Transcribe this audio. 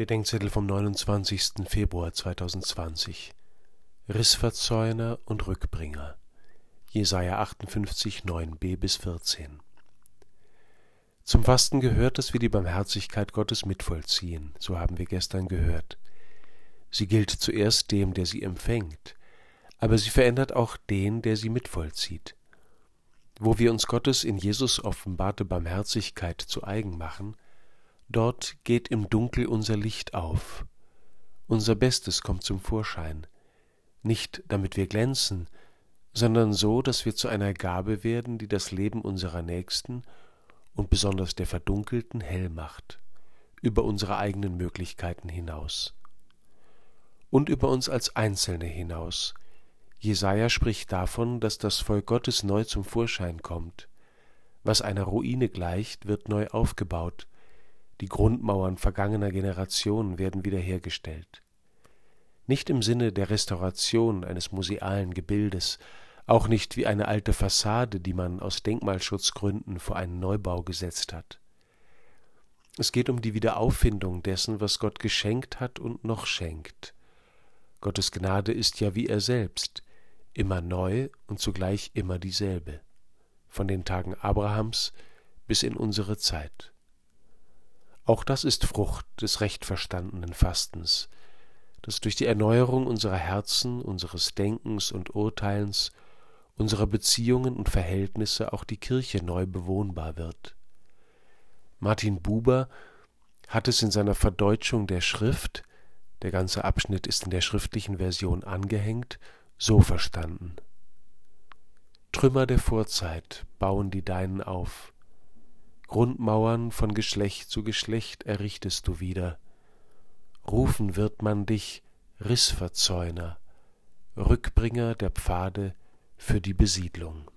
Bedenkzettel vom 29. Februar 2020 Rissverzäuner und Rückbringer Jesaja 58, 9b bis 14 Zum Fasten gehört, dass wir die Barmherzigkeit Gottes mitvollziehen, so haben wir gestern gehört. Sie gilt zuerst dem, der sie empfängt, aber sie verändert auch den, der sie mitvollzieht. Wo wir uns Gottes in Jesus offenbarte Barmherzigkeit zu eigen machen, Dort geht im Dunkel unser Licht auf. Unser Bestes kommt zum Vorschein, nicht damit wir glänzen, sondern so, dass wir zu einer Gabe werden, die das Leben unserer Nächsten und besonders der Verdunkelten hell macht, über unsere eigenen Möglichkeiten hinaus. Und über uns als Einzelne hinaus. Jesaja spricht davon, dass das Volk Gottes neu zum Vorschein kommt. Was einer Ruine gleicht, wird neu aufgebaut, die Grundmauern vergangener Generationen werden wiederhergestellt. Nicht im Sinne der Restauration eines musealen Gebildes, auch nicht wie eine alte Fassade, die man aus Denkmalschutzgründen vor einen Neubau gesetzt hat. Es geht um die Wiederauffindung dessen, was Gott geschenkt hat und noch schenkt. Gottes Gnade ist ja wie er selbst, immer neu und zugleich immer dieselbe, von den Tagen Abrahams bis in unsere Zeit. Auch das ist Frucht des recht verstandenen Fastens, das durch die Erneuerung unserer Herzen, unseres Denkens und Urteilens, unserer Beziehungen und Verhältnisse auch die Kirche neu bewohnbar wird. Martin Buber hat es in seiner Verdeutschung der Schrift, der ganze Abschnitt ist in der schriftlichen Version angehängt, so verstanden. Trümmer der Vorzeit bauen die Deinen auf, Grundmauern von Geschlecht zu Geschlecht errichtest du wieder. Rufen wird man dich Rissverzäuner, Rückbringer der Pfade für die Besiedlung.